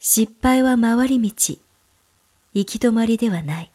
失敗は回り道、行き止まりではない。